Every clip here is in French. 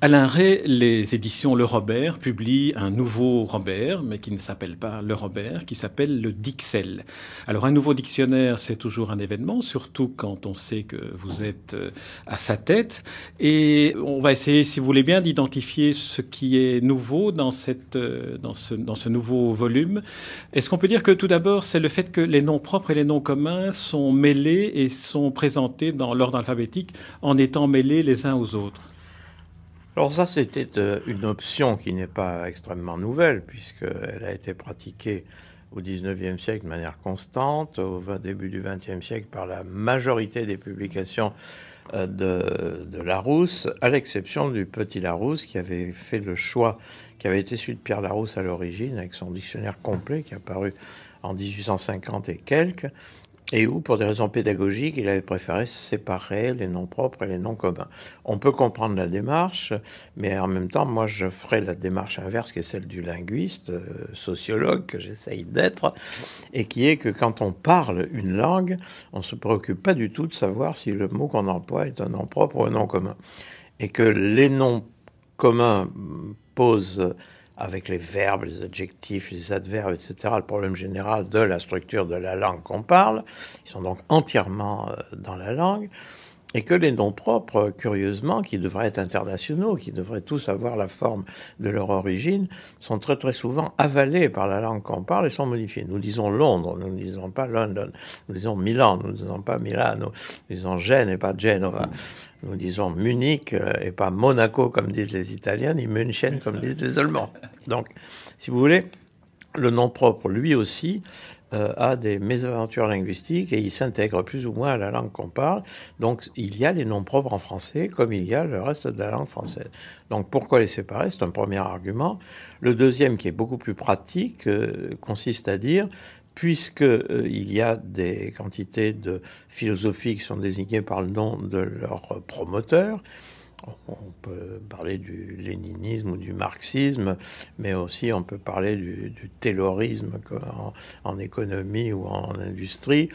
Alain Ray, les éditions Le Robert publient un nouveau Robert, mais qui ne s'appelle pas Le Robert, qui s'appelle le Dixel. Alors un nouveau dictionnaire, c'est toujours un événement, surtout quand on sait que vous êtes euh, à sa tête. Et on va essayer, si vous voulez bien, d'identifier ce qui est nouveau dans, cette, euh, dans, ce, dans ce nouveau volume. Est-ce qu'on peut dire que tout d'abord, c'est le fait que les noms propres et les noms communs sont mêlés et sont présentés dans l'ordre alphabétique en étant mêlés les uns aux autres? Alors ça, c'était euh, une option qui n'est pas extrêmement nouvelle, puisqu'elle a été pratiquée au XIXe siècle de manière constante, au début du XXe siècle par la majorité des publications euh, de, de Larousse, à l'exception du petit Larousse qui avait fait le choix, qui avait été celui de Pierre Larousse à l'origine, avec son dictionnaire complet qui est apparu en 1850 et quelques, et où, pour des raisons pédagogiques, il avait préféré séparer les noms propres et les noms communs. On peut comprendre la démarche, mais en même temps, moi, je ferai la démarche inverse, qui est celle du linguiste, euh, sociologue, que j'essaye d'être, et qui est que quand on parle une langue, on se préoccupe pas du tout de savoir si le mot qu'on emploie est un nom propre ou un nom commun. Et que les noms communs posent avec les verbes, les adjectifs, les adverbes, etc., le problème général de la structure de la langue qu'on parle. Ils sont donc entièrement euh, dans la langue. Et que les noms propres, curieusement, qui devraient être internationaux, qui devraient tous avoir la forme de leur origine, sont très très souvent avalés par la langue qu'on parle et sont modifiés. Nous disons Londres, nous ne disons pas London, nous disons Milan, nous ne disons pas Milano, nous disons Gênes et pas Genova. Nous disons Munich euh, et pas Monaco comme disent les Italiens, ni München comme disent les Allemands. Donc, si vous voulez, le nom propre, lui aussi, euh, a des mésaventures linguistiques et il s'intègre plus ou moins à la langue qu'on parle. Donc, il y a les noms propres en français comme il y a le reste de la langue française. Donc, pourquoi les séparer? C'est un premier argument. Le deuxième, qui est beaucoup plus pratique, euh, consiste à dire puisqu'il euh, y a des quantités de philosophies qui sont désignées par le nom de leur promoteur. On peut parler du léninisme ou du marxisme, mais aussi on peut parler du, du taylorisme en, économie ou en industrie.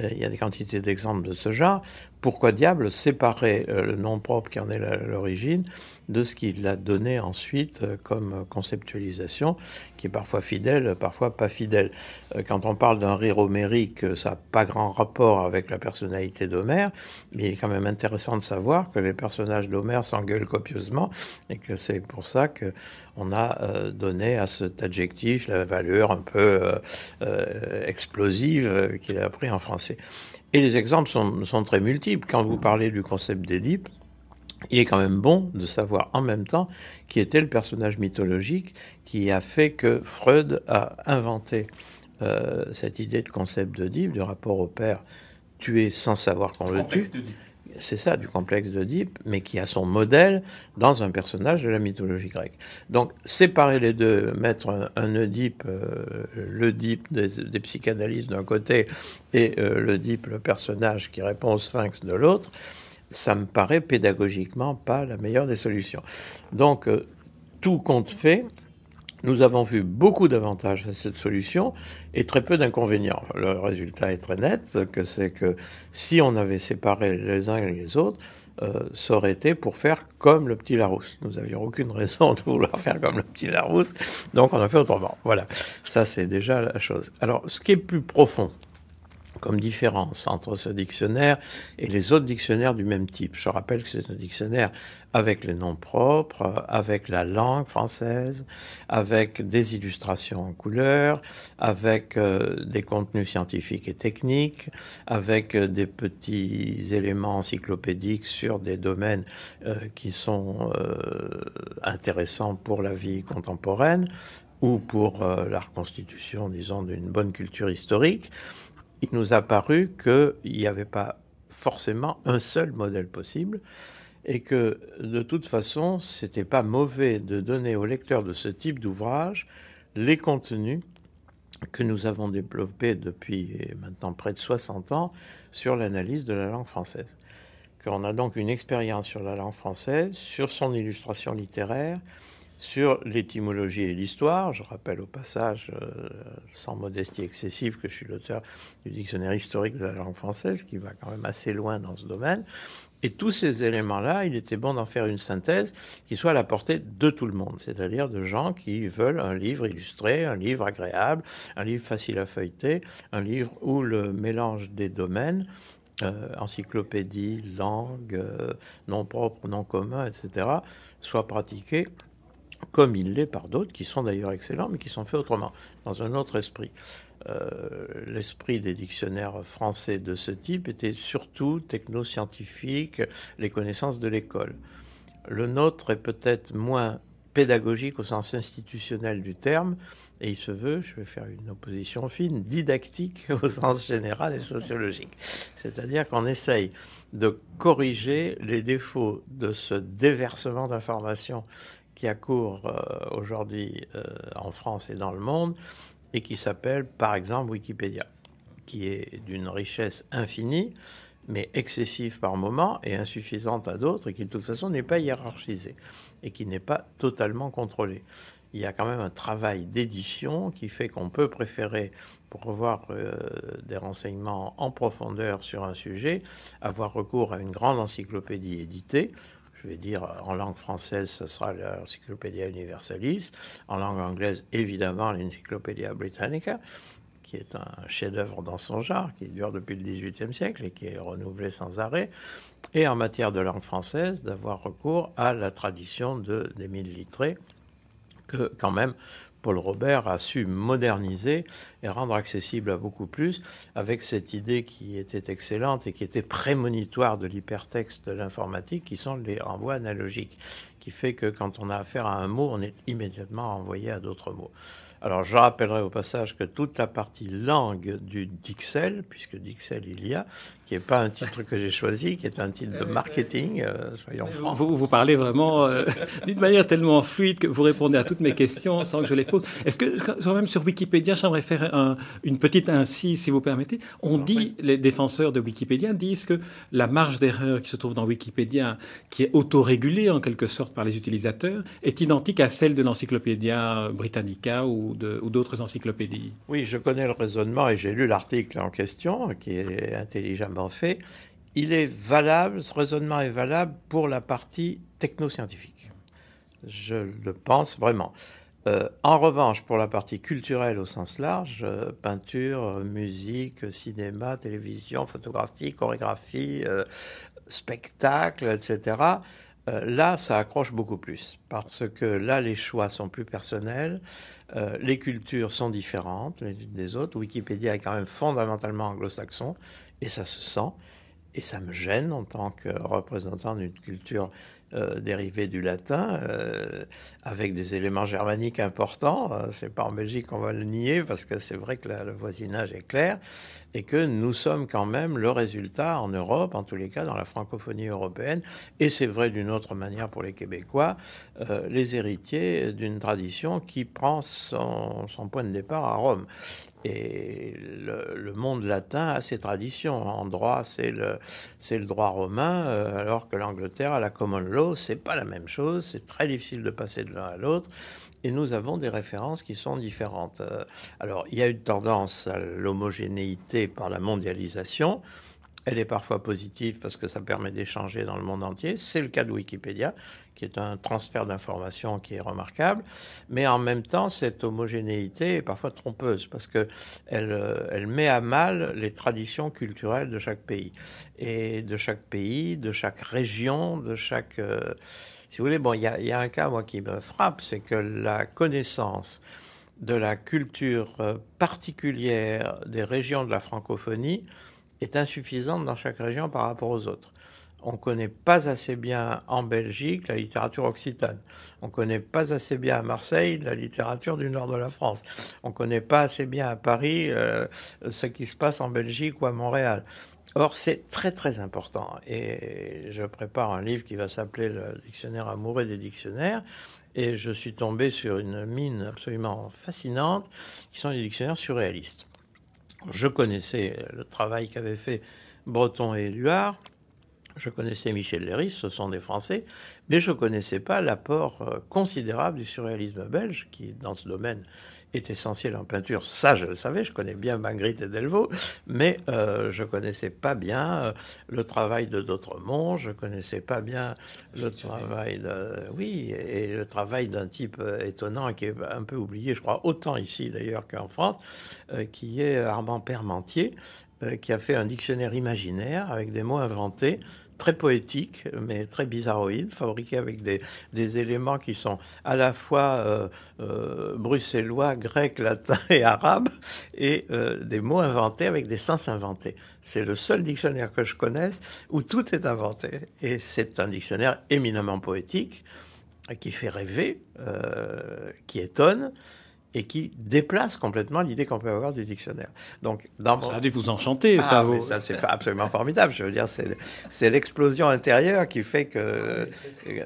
Euh, il y a des quantités d'exemples de ce genre. Pourquoi diable séparer euh, le nom propre qui en est l'origine de ce qu'il a donné ensuite euh, comme conceptualisation, qui est parfois fidèle, parfois pas fidèle. Euh, quand on parle d'un rire homérique, ça n'a pas grand rapport avec la personnalité d'Homère, mais il est quand même intéressant de savoir que les personnages d'Homère s'engueulent copieusement et que c'est pour ça que on a donné à cet adjectif la valeur un peu explosive qu'il a pris en français. Et les exemples sont, très multiples. Quand vous parlez du concept d'Édipe, il est quand même bon de savoir en même temps qui était le personnage mythologique qui a fait que Freud a inventé euh, cette idée de concept d'Oedipe, du rapport au père tué sans savoir qu'on le tue. C'est ça, du complexe d'Oedipe, mais qui a son modèle dans un personnage de la mythologie grecque. Donc, séparer les deux, mettre un, un Oedipe, euh, l'Oedipe des, des psychanalystes d'un côté et euh, l'Oedipe, le personnage qui répond au sphinx de l'autre, ça me paraît pédagogiquement pas la meilleure des solutions. Donc, euh, tout compte fait, nous avons vu beaucoup d'avantages à cette solution et très peu d'inconvénients. Le résultat est très net, que c'est que si on avait séparé les uns et les autres, euh, ça aurait été pour faire comme le petit Larousse. Nous n'avions aucune raison de vouloir faire comme le petit Larousse, donc on a fait autrement. Voilà, ça c'est déjà la chose. Alors, ce qui est plus profond comme différence entre ce dictionnaire et les autres dictionnaires du même type. Je rappelle que c'est un dictionnaire avec les noms propres, avec la langue française, avec des illustrations en couleur, avec euh, des contenus scientifiques et techniques, avec euh, des petits éléments encyclopédiques sur des domaines euh, qui sont intéressants pour la vie contemporaine ou pour la reconstitution, disons, d'une bonne culture historique. Il nous a paru qu'il n'y avait pas forcément un seul modèle possible et que de toute façon, c'était pas mauvais de donner aux lecteurs de ce type d'ouvrage les contenus que nous avons développé depuis maintenant près de 60 ans sur l'analyse de la langue française. Qu'on a donc une expérience sur la langue française, sur son illustration littéraire, sur l'étymologie et l'histoire. Je rappelle au passage, euh, sans modestie excessive, que je suis l'auteur du dictionnaire historique de la langue française, qui va quand même assez loin dans ce domaine. Et tous ces éléments-là, il était bon d'en faire une synthèse qui soit à la portée de tout le monde, c'est-à-dire de gens qui veulent un livre illustré, un livre agréable, un livre facile à feuilleter, un livre où le mélange des domaines, euh, encyclopédie, langue, euh, nom propre, nom commun, etc., soit pratiqué comme il l'est par d'autres, qui sont d'ailleurs excellents, mais qui sont faits autrement, dans un autre esprit. Euh, l'esprit des dictionnaires français de ce type était surtout technoscientifique, les connaissances de l'école. Le nôtre est peut-être moins pédagogique au sens institutionnel du terme, et il se veut, je vais faire une opposition fine, didactique au sens général et sociologique. C'est-à-dire qu'on essaye de corriger les défauts de ce déversement d'informations qui accourt euh, aujourd'hui euh, en France et dans le monde et qui s'appelle par exemple Wikipédia, qui est d'une richesse infinie, mais excessive par moments et insuffisante à d'autres, et qui de toute façon n'est pas hiérarchisée et qui n'est pas totalement contrôlée. Il y a quand même un travail d'édition qui fait qu'on peut préférer, pour avoir euh, des renseignements en profondeur sur un sujet, avoir recours à une grande encyclopédie éditée je vais dire en langue française, ce sera l'Encyclopédia Universalis. En langue anglaise, évidemment, l'Encyclopédia Britannica, qui est un chef-d'œuvre dans son genre, qui dure depuis le XVIIIe siècle et qui est renouvelé sans arrêt. Et en matière de langue française, d'avoir recours à la tradition d'Émile Littré, que quand même Paul Robert a su moderniser et rendre accessible à beaucoup plus avec cette idée qui était excellente et qui était prémonitoire de l'hypertexte de l'informatique qui sont les renvois analogiques, qui fait que quand on a affaire à un mot, on est immédiatement envoyé à d'autres mots. Alors je rappellerai au passage que toute la partie langue du Dixel, puisque Dixel il y a, qui n'est pas un titre que j'ai choisi, qui est un titre de marketing, euh, soyons francs. Vous, vous parlez vraiment euh, d'une manière tellement fluide que vous répondez à toutes mes questions sans que je les pose. Est-ce que, quand même sur Wikipédia, j'aimerais faire un, une petite incise, si vous permettez. On dit, les défenseurs de Wikipédia disent que la marge d'erreur qui se trouve dans Wikipédia, qui est autorégulée en quelque sorte par les utilisateurs, est identique à celle de l'Encyclopédia Britannica ou d'autres encyclopédies. Oui, je connais le raisonnement et j'ai lu l'article en question, qui est intelligemment fait, il est valable, ce raisonnement est valable pour la partie technoscientifique. Je le pense vraiment. Euh, en revanche, pour la partie culturelle au sens large, euh, peinture, musique, cinéma, télévision, photographie, chorégraphie, euh, spectacle, etc., là, ça accroche beaucoup plus. Parce que là, les choix sont plus personnels, les cultures sont différentes les unes des autres. Wikipédia est quand même fondamentalement anglo-saxon et ça se sent. Et ça me gêne en tant que représentant d'une culture euh, dérivée du latin, euh, avec des éléments germaniques importants. Euh, c'est pas en Belgique qu'on va le nier, parce que c'est vrai que le voisinage est clair, et que nous sommes quand même le résultat en Europe, en tous les cas dans la francophonie européenne, et c'est vrai d'une autre manière pour les Québécois, les héritiers d'une tradition qui prend son point de départ à Rome. Et le, monde latin a ses traditions. En droit, c'est le, c'est le droit romain, euh, alors que l'Angleterre a la common law. C'est pas la même chose. C'est très difficile de passer de l'un à l'autre. Et nous avons des références qui sont différentes. Euh, alors, il y a une tendance à l'homogénéité par la mondialisation. Elle est parfois positive parce que ça permet d'échanger dans le monde entier. C'est le cas de Wikipédia, qui est un transfert d'informations qui est remarquable. Mais en même temps, cette homogénéité est parfois trompeuse parce que elle, euh, elle met à mal les traditions culturelles de chaque pays. Et de chaque pays, de chaque région, de chaque... Euh, si vous voulez, bon, il y y a, un cas, moi, qui me frappe, c'est que la connaissance de la culture euh, particulière des régions de la francophonie est insuffisante dans chaque région par rapport aux autres. On ne connaît pas assez bien en Belgique la littérature occitane. On ne connaît pas assez bien à Marseille la littérature du nord de la France. On ne connaît pas assez bien à Paris euh, ce qui se passe en Belgique ou à Montréal. Or, c'est très très important. Et je prépare un livre qui va s'appeler le Dictionnaire amoureux des dictionnaires. et je suis tombé sur une mine absolument fascinante, qui sont les dictionnaires surréalistes. Je connaissais le travail qu'avaient fait Breton et Éluard, je connaissais Michel Léris, ce sont des Français, mais je ne connaissais pas l'apport euh, considérable du surréalisme belge, qui, dans ce domaine, est essentiel en peinture. Ça, je le savais, je connais bien Magritte et Delvaux, mais euh, je connaissais pas bien euh, le travail de D'autremont, je connaissais pas bien le travail de... Oui, et le travail d'un type étonnant qui est un peu oublié, je crois, autant ici d'ailleurs qu'en France, qui est Armand Permentier, qui a fait un dictionnaire imaginaire avec des mots inventés très poétique, mais très bizarroïde, fabriqué avec des, des éléments qui sont à la fois euh, euh, bruxellois, grecs, latins et arabes, et euh, des mots inventés avec des sens inventés. C'est le seul dictionnaire que je connaisse où tout est inventé. Et c'est un dictionnaire éminemment poétique, qui fait rêver, qui étonne, et qui déplace complètement l'idée qu'on peut avoir du dictionnaire. Donc, dans ça a dû vous enchanter, ça. Ah, ça c'est absolument formidable. Je veux dire, c'est l'explosion intérieure qui fait que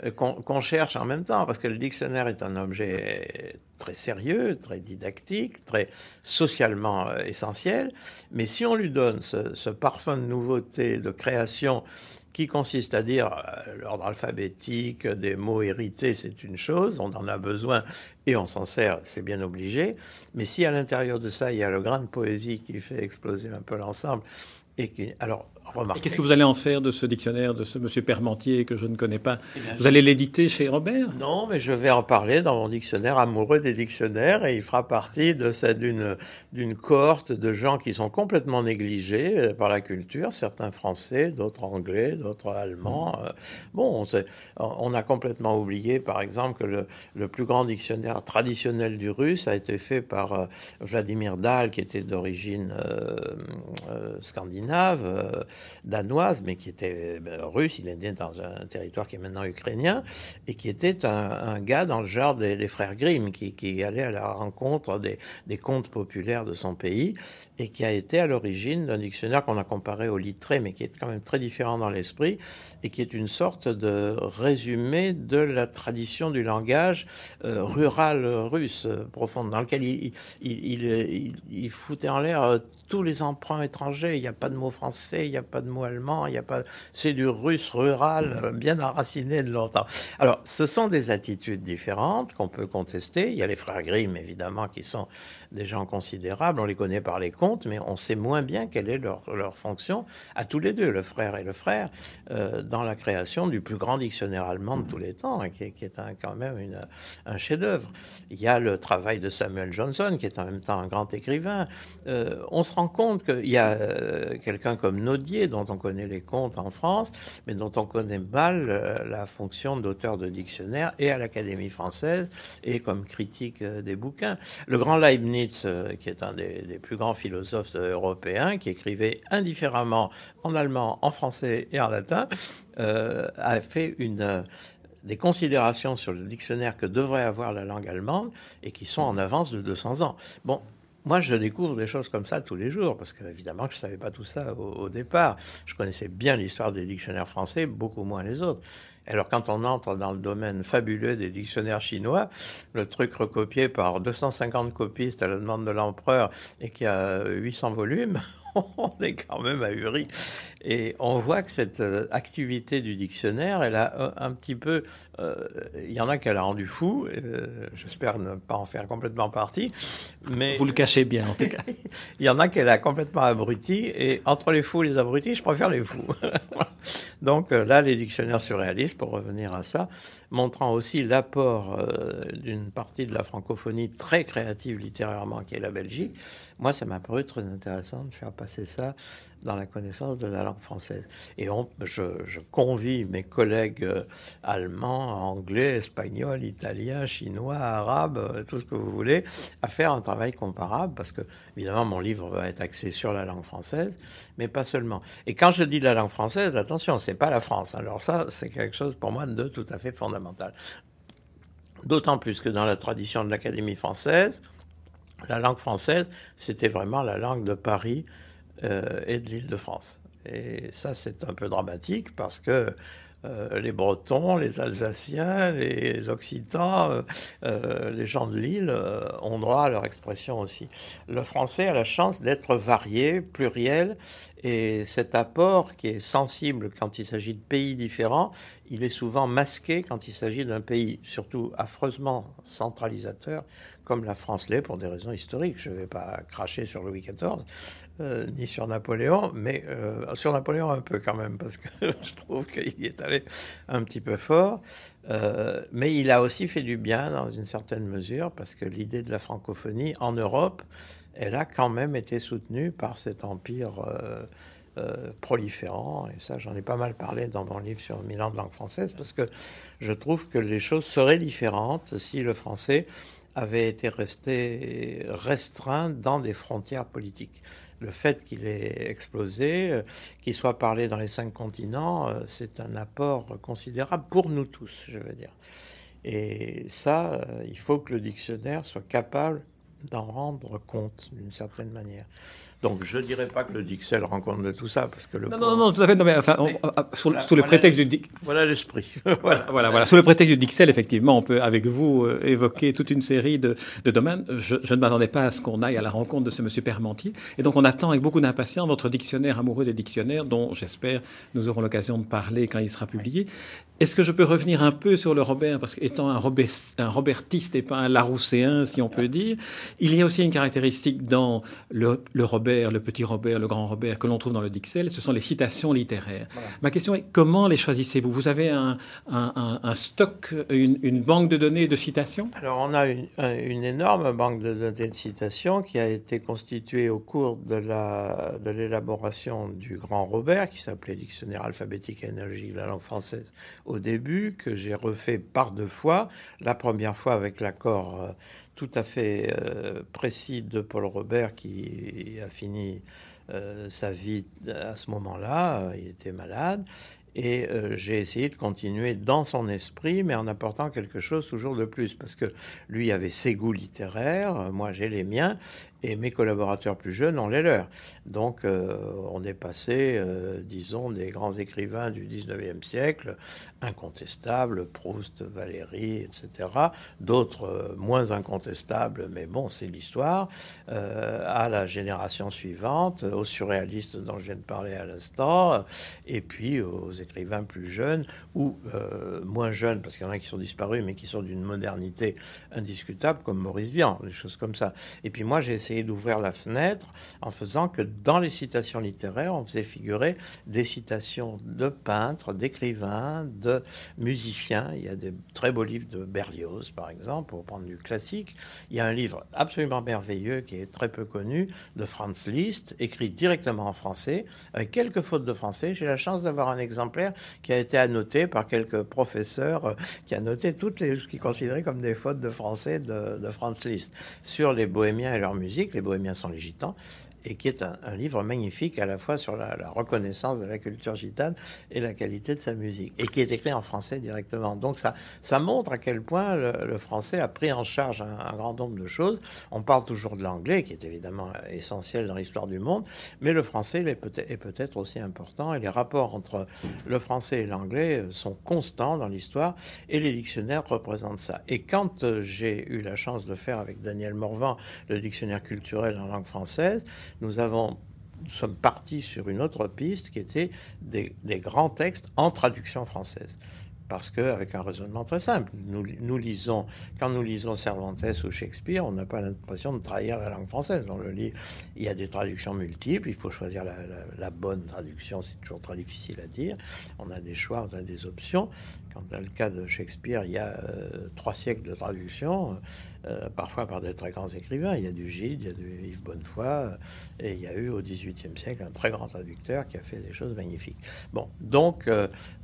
ah qu'on cherche en même temps, parce que le dictionnaire est un objet très sérieux, très didactique, très socialement euh, essentiel. Mais si on lui donne ce, ce parfum de nouveauté, de création qui consiste à dire euh, l'ordre alphabétique, des mots hérités, c'est une chose, on en a besoin et on s'en sert, c'est bien obligé. Mais si à l'intérieur de ça, il y a le grain de poésie qui fait exploser un peu l'ensemble, et qui, alors, et qu'est-ce que vous allez en faire de ce dictionnaire, de ce monsieur Permentier que je ne connais pas eh Vous allez l'éditer chez Robert? Non, mais je vais en parler dans mon dictionnaire amoureux des dictionnaires et il fera partie de d'une d'une cohorte de gens qui sont complètement négligés euh, par la culture, certains français, d'autres anglais, d'autres allemands. Mmh. Euh, bon, on, on, a complètement oublié, par exemple, que le, le, plus grand dictionnaire traditionnel du russe a été fait par euh, Vladimir Dahl, qui était d'origine scandinave danoise, mais qui était ben, russe, il est né dans un territoire qui est maintenant ukrainien, et qui était un, gars dans le genre des, frères Grimm, qui, allait à la rencontre des, contes populaires de son pays, et qui a été à l'origine d'un dictionnaire qu'on a comparé au littré, mais qui est quand même très différent dans l'esprit, et qui est une sorte de résumé de la tradition du langage euh, rural russe profonde, dans lequel il, il, foutait en l'air euh, tous les emprunts étrangers. Il n'y a pas de mot français, il n'y a pas de mot allemand, il y a pas. C'est du russe rural euh, bien enraciné de longtemps. Alors, ce sont des attitudes différentes qu'on peut contester. Il y a les frères Grimm, évidemment, qui sont des gens considérables. On les connaît par les contes, mais on sait moins bien quelle est leur, leur fonction à tous les deux, le frère et le frère, euh, dans la création du plus grand dictionnaire allemand de tous les temps, hein, qui est, quand même un chef-d'œuvre. Il y a le travail de Samuel Johnson, qui est en même temps un grand écrivain. Euh, on se rend compte qu'il y a euh, quelqu'un comme Naudier, dont on connaît les contes en France, mais dont on connaît mal euh, la fonction d'auteur de dictionnaire et à l'Académie française et comme critique euh, des bouquins. Le grand Leibniz qui est un des, plus grands philosophes européens, qui écrivait indifféremment en allemand, en français et en latin, a fait une, des considérations sur le dictionnaire que devrait avoir la langue allemande et qui sont en avance de 200 ans. Bon, moi, je découvre des choses comme ça tous les jours, parce que évidemment, je ne savais pas tout ça au, départ. Je connaissais bien l'histoire des dictionnaires français, beaucoup moins les autres. Alors quand on entre dans le domaine fabuleux des dictionnaires chinois, le truc recopié par 250 copistes à la demande de l'empereur et qui a 800 volumes, on est quand même ahuri. Et on voit que cette euh, activité du dictionnaire, elle a euh, un petit peu... Euh, il y en a qu'elle a rendu fou, j'espère ne pas en faire complètement partie, mais... Vous le cachez bien, en tout cas. il y en a qu'elle a complètement abruti, et entre les fous et les abrutis, je préfère les fous. Donc là, les dictionnaires surréalistes, pour revenir à ça, montrant aussi l'apport d'une partie de la francophonie très créative littérairement, qui est la Belgique, moi, ça m'a paru très intéressant de faire passer ça dans la connaissance de la langue française. Et je, convie mes collègues euh, allemands, anglais, espagnols, italiens, chinois, arabes, euh, tout ce que vous voulez, à faire un travail comparable, parce que, évidemment, mon livre va être axé sur la langue française, mais pas seulement. Et quand je dis la langue française, attention, c'est pas la France. Alors ça, c'est quelque chose pour moi de tout à fait fondamental. D'autant plus que dans la tradition de l'Académie française, la langue française, c'était vraiment la langue de Paris et de l'Île-de-France. Et ça, c'est un peu dramatique parce que euh, les Bretons, les Alsaciens, les Occitans, euh, euh, les gens de l'île ont droit à leur expression aussi. Le français a la chance d'être varié, pluriel, et cet apport qui est sensible quand il s'agit de pays différents, il est souvent masqué quand il s'agit d'un pays surtout affreusement centralisateur comme la France l'est pour des raisons historiques. Je ne vais pas cracher sur Louis XIV, euh, ni sur Napoléon, mais euh, sur Napoléon un peu quand même, parce que je trouve qu'il est allé un petit peu fort. Euh, mais il a aussi fait du bien dans une certaine mesure, parce que l'idée de la francophonie en Europe, elle a quand même été soutenue par cet empire proliférant. Et ça, j'en ai pas mal parlé dans mon livre sur Milan de langue française, parce que je trouve que les choses seraient différentes si le français avait été resté restreint dans des frontières politiques. Le fait qu'il ait explosé, euh, qu'il soit parlé dans les cinq continents, euh, c'est un apport considérable pour nous tous, je veux dire. Et ça, euh, il faut que le dictionnaire soit capable d'en rendre compte d'une certaine manière. Donc je ne dirais pas que le Dixel rend compte de tout ça, parce que le... Non, non, non, tout à fait. Non, mais, enfin, sous, le prétexte du... Voilà l'esprit. voilà, voilà, voilà. Sous le prétexte du Dixel, effectivement, on peut, avec vous, euh, évoquer toute une série de, de domaines. Je, je ne m'attendais pas à ce qu'on aille à la rencontre de ce monsieur Permentier. Et donc on attend avec beaucoup d'impatience votre dictionnaire amoureux des dictionnaires, dont j'espère nous aurons l'occasion de parler quand il sera publié. Est-ce que je peux revenir un peu sur le Robert Parce qu'étant un, Robert, un Robertiste et pas un Larousséen, si on peut dire, il y a aussi une caractéristique dans le, le Robert, le petit Robert, le grand Robert que l'on trouve dans le Dixel, ce sont les citations littéraires. Ma question est comment les choisissez-vous? Vous avez un, un, un stock, une, une, banque de données de citations? Alors on a une, une, énorme banque de données de citations qui a été constituée au cours de l'élaboration de du grand Robert, qui s'appelait Dictionnaire alphabétique et énergie de la langue française au début, que j'ai refait par deux fois. La première fois avec l'accord euh, tout à fait euh, précis de Paul Robert qui a fini euh, sa vie à ce moment-là. Il était malade. Et j'ai essayé de continuer dans son esprit, mais en apportant quelque chose toujours de plus, parce que lui avait ses goûts littéraires, moi j'ai les miens, et mes collaborateurs plus jeunes ont les leurs. Donc euh, on est passé, euh, disons, des grands écrivains du 19e siècle, incontestables, Proust, Valéry, etc., d'autres euh, moins incontestables, mais bon, c'est l'histoire, à la génération suivante, aux surréalistes dont je viens de parler à l'instant, et puis aux écrivains plus jeunes, ou moins jeunes, parce qu'il y en a qui sont disparus, mais qui sont d'une modernité indiscutable, comme Maurice Vian, des choses comme ça. Et puis moi, j'ai essayé d'ouvrir la fenêtre en faisant que dans les citations littéraires, on faisait figurer des citations de peintres, d'écrivains, de musiciens. Il y a des très beaux livres de Berlioz, par exemple, pour prendre du classique. Il y a un livre absolument merveilleux qui est très peu connu de Franz Liszt, écrit directement en français, avec quelques fautes de français. J'ai la chance d'avoir un exemplaire qui a été annoté par quelques professeurs euh, qui a noté toutes les, ce qu'ils considéraient comme des fautes de français de, de Franz Liszt sur les bohémiens et leur musique les Bohémiens sont les Gitans, et qui est un, livre magnifique à la fois sur la, reconnaissance de la culture gitane et la qualité de sa musique, et qui est écrit en français directement. Donc ça, ça montre à quel point le, français a pris en charge un, grand nombre de choses. On parle toujours de l'anglais, qui est évidemment essentiel dans l'histoire du monde, mais le français est peut-être aussi important, et les rapports entre le français et l'anglais sont constants dans l'histoire, et les dictionnaires représentent ça. Et quand euh, j'ai eu la chance de faire avec Daniel Morvan le dictionnaire culturel en langue française, nous sommes partis sur une autre piste qui était des, grands textes en traduction française. Parce qu'avec un raisonnement très simple, nous, nous, lisons, quand nous lisons Cervantes ou Shakespeare, on n'a pas l'impression de trahir la langue française. Dans le livre, il y a des traductions multiples, il faut choisir la, bonne traduction, c'est toujours très difficile à dire. On a des choix, on a des options. Quand dans le cas de Shakespeare, il y a euh, trois siècles de traduction, euh, parfois par des très grands écrivains. Il y a du Gide, il y a du Yves Bonnefoy, euh, et il y a eu au XVIIIe siècle un très grand traducteur qui a fait des choses magnifiques. Bon, donc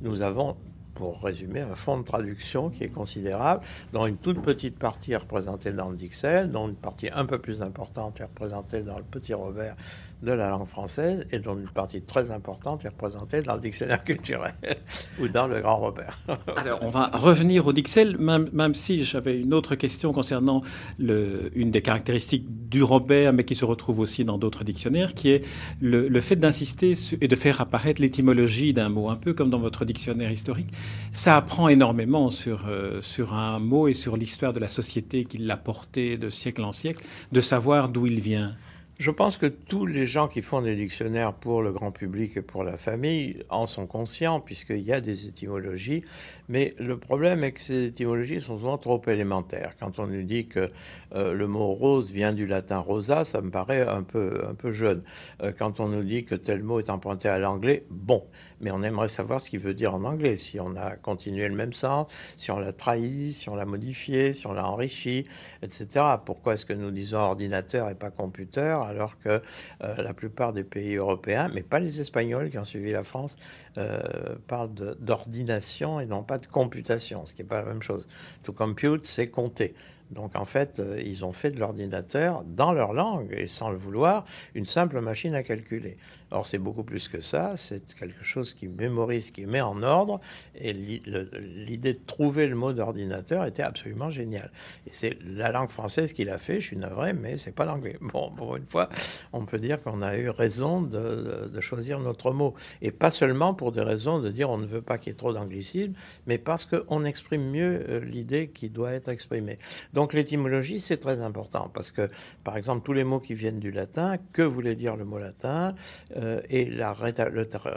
nous avons pour résumer, un fonds de traduction qui est considérable, dont une toute petite partie est représentée dans le Dixel, dont une partie un peu plus importante est représentée dans le Petit Robert de la langue française, et dont une partie très importante est représentée dans le dictionnaire culturel ou dans le Grand Robert. Alors, on va revenir au Dixel, même, même si j'avais une autre question concernant une des caractéristiques du Robert, mais qui se retrouve aussi dans d'autres dictionnaires, qui est le, le fait d'insister et de faire apparaître l'étymologie d'un mot, un peu comme dans votre dictionnaire historique. Ça apprend énormément sur, euh, sur un mot et sur l'histoire de la société qui l'a porté de siècle en siècle, de savoir d'où il vient. Je pense que tous les gens qui font des dictionnaires pour le grand public et pour la famille en sont conscients, puisqu'il y a des étymologies. Mais le problème est que ces étymologies sont souvent trop élémentaires. Quand on nous dit que euh, le mot rose vient du latin rosa, ça me paraît un peu, un peu jeune. Euh, quand on nous dit que tel mot est emprunté à l'anglais, bon. Mais on aimerait savoir ce qu'il veut dire en anglais, si on a continué le même sens, si on l'a trahi, si on l'a modifié, si on l'a enrichi, etc. Pourquoi est-ce que nous disons ordinateur et pas computer alors que euh, la plupart des pays européens, mais pas les Espagnols qui ont suivi la France, euh, parlent d'ordination et non pas de computation, ce qui n'est pas la même chose. To compute, c'est compter. Donc en fait, euh, ils ont fait de l'ordinateur, dans leur langue et sans le vouloir, une simple machine à calculer. Or c'est beaucoup plus que ça, c'est quelque chose qui mémorise, qui met en ordre, et l'idée de trouver le mot d'ordinateur était absolument géniale. Et c'est la langue française qui l'a fait, je suis navré, mais c'est pas l'anglais. Bon, pour une fois, on peut dire qu'on a eu raison de, de, choisir notre mot. Et pas seulement pour des raisons de dire on ne veut pas qu'il y ait trop d'anglicisme, mais parce qu'on exprime mieux euh, l'idée qui doit être exprimée. Donc l'étymologie, c'est très important parce que, par exemple, tous les mots qui viennent du latin, que voulait dire le mot latin euh, et le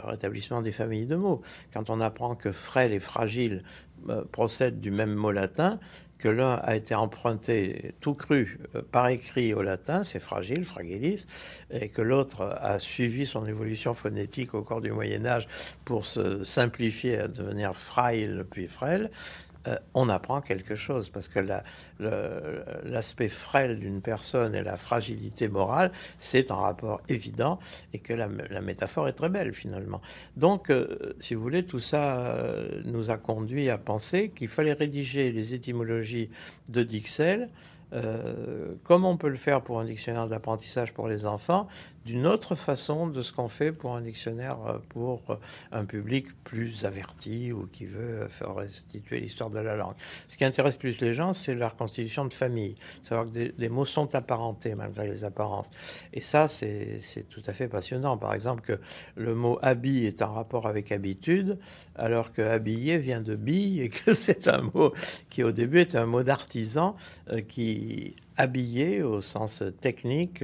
rétablissement des familles de mots. Quand on apprend que frêle et fragile euh, procèdent du même mot latin, que l'un a été emprunté tout cru euh, par écrit au latin, c'est fragile, fragilis, et que l'autre a suivi son évolution phonétique au cours du Moyen Âge pour se simplifier à devenir frail puis frêle, euh, on apprend quelque chose parce que l'aspect frêle d'une personne et la fragilité morale, c'est un rapport évident et que la, métaphore est très belle finalement. Donc, euh, si vous voulez, tout ça euh, nous a conduit à penser qu'il fallait rédiger les étymologies de Dixel comme on peut le faire pour un dictionnaire d'apprentissage pour les enfants, d'une autre façon de ce qu'on fait pour un dictionnaire euh, pour euh, un public plus averti ou qui veut faire restituer l'histoire de la langue. Ce qui intéresse plus les gens, c'est la reconstitution de famille, savoir que des, mots sont apparentés malgré les apparences. Et ça, c'est tout à fait passionnant. Par exemple, que le mot habit est en rapport avec habitude, alors que habiller vient de bille et que c'est un mot qui au début est un mot d'artisan euh, qui habiller au sens technique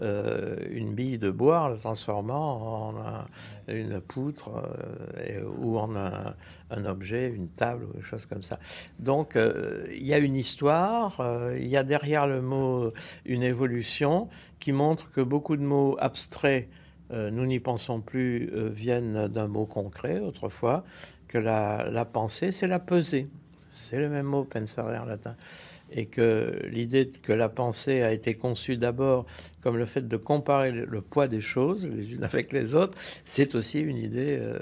euh, une bille de bois la transformant en une poutre euh, ou en un, objet, une table ou quelque chose comme ça. Donc euh, il y a une histoire, il y a derrière le mot une évolution qui montre que beaucoup de mots abstraits, nous n'y pensons plus, viennent d'un mot concret autrefois, que la, la pensée, c'est la pesée. C'est le même mot, pensare en latin et que l'idée que la pensée a été conçue d'abord comme le fait de comparer le poids des choses les unes avec les autres, c'est aussi une idée euh,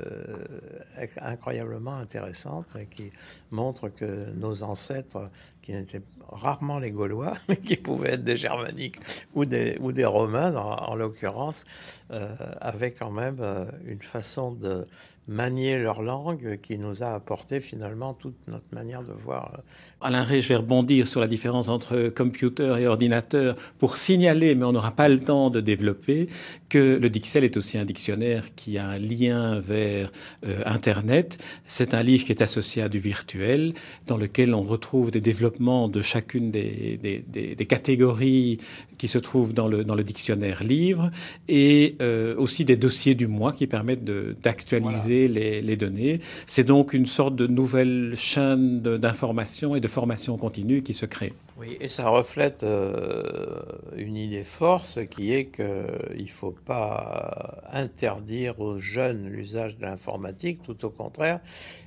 incroyablement intéressante et qui montre que nos ancêtres, qui n'étaient rarement les Gaulois, mais qui pouvaient être des Germaniques ou des, ou des Romains en, l'occurrence, euh, avaient quand même euh, une façon de manier leur langue qui nous a apporté finalement toute notre manière de voir. Alain Ré, je vais rebondir sur la différence entre computer et ordinateur pour signaler, mais on n'aura pas le temps de développer, que le Dixel est aussi un dictionnaire qui a un lien vers euh, Internet. C'est un livre qui est associé à du virtuel, dans lequel on retrouve des développements de chacune des, des, des, des catégories qui se trouvent dans le, dans le dictionnaire livre, et euh, aussi des dossiers du mois qui permettent d'actualiser les, les, données. C'est donc une sorte de nouvelle chaîne d'information et de formation continue qui se crée. Oui, et ça reflète euh, une idée force qui est qu'il ne faut pas interdire aux jeunes l'usage de l'informatique, tout au contraire,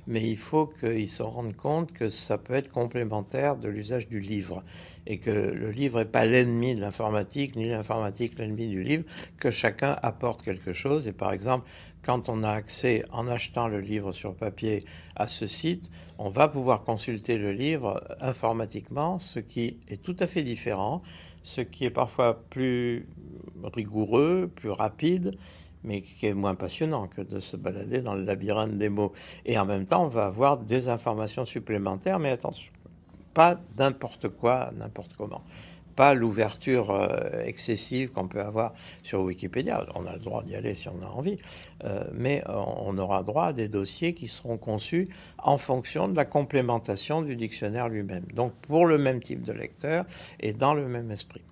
mais il faut qu'ils se rendent compte que ça peut être complémentaire de l'usage du livre et que le livre n'est pas l'ennemi de l'informatique, ni l'informatique l'ennemi du livre, que chacun apporte quelque chose. Et par exemple, quand on a accès en achetant le livre sur papier à ce site, on va pouvoir consulter le livre informatiquement, ce qui est tout à fait différent, ce qui est parfois plus rigoureux, plus rapide, mais qui est moins passionnant que de se balader dans le labyrinthe des mots. Et en même temps, on va avoir des informations supplémentaires, mais attention, pas n'importe quoi, n'importe comment pas l'ouverture euh, excessive qu'on peut avoir sur Wikipédia. On a le droit d'y aller si on a envie, euh, mais on aura droit à des dossiers qui seront conçus en fonction de la complémentation du dictionnaire lui-même. Donc pour le même type de lecteur et dans le même esprit.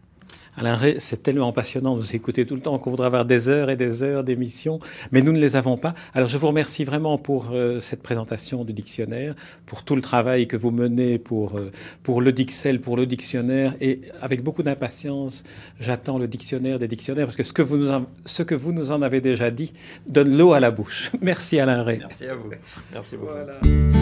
Alain Ray, c'est tellement passionnant de vous écouter tout le temps qu'on voudrait avoir des heures et des heures d'émissions, mais nous ne les avons pas. Alors je vous remercie vraiment pour euh, cette présentation du dictionnaire, pour tout le travail que vous menez pour, euh, pour le Dixel, pour le dictionnaire, et avec beaucoup d'impatience, j'attends le dictionnaire des dictionnaires, parce que ce que vous nous en, ce que vous nous en avez déjà dit donne l'eau à la bouche. Merci Alain Ray. Merci à vous. Merci beaucoup. Voilà.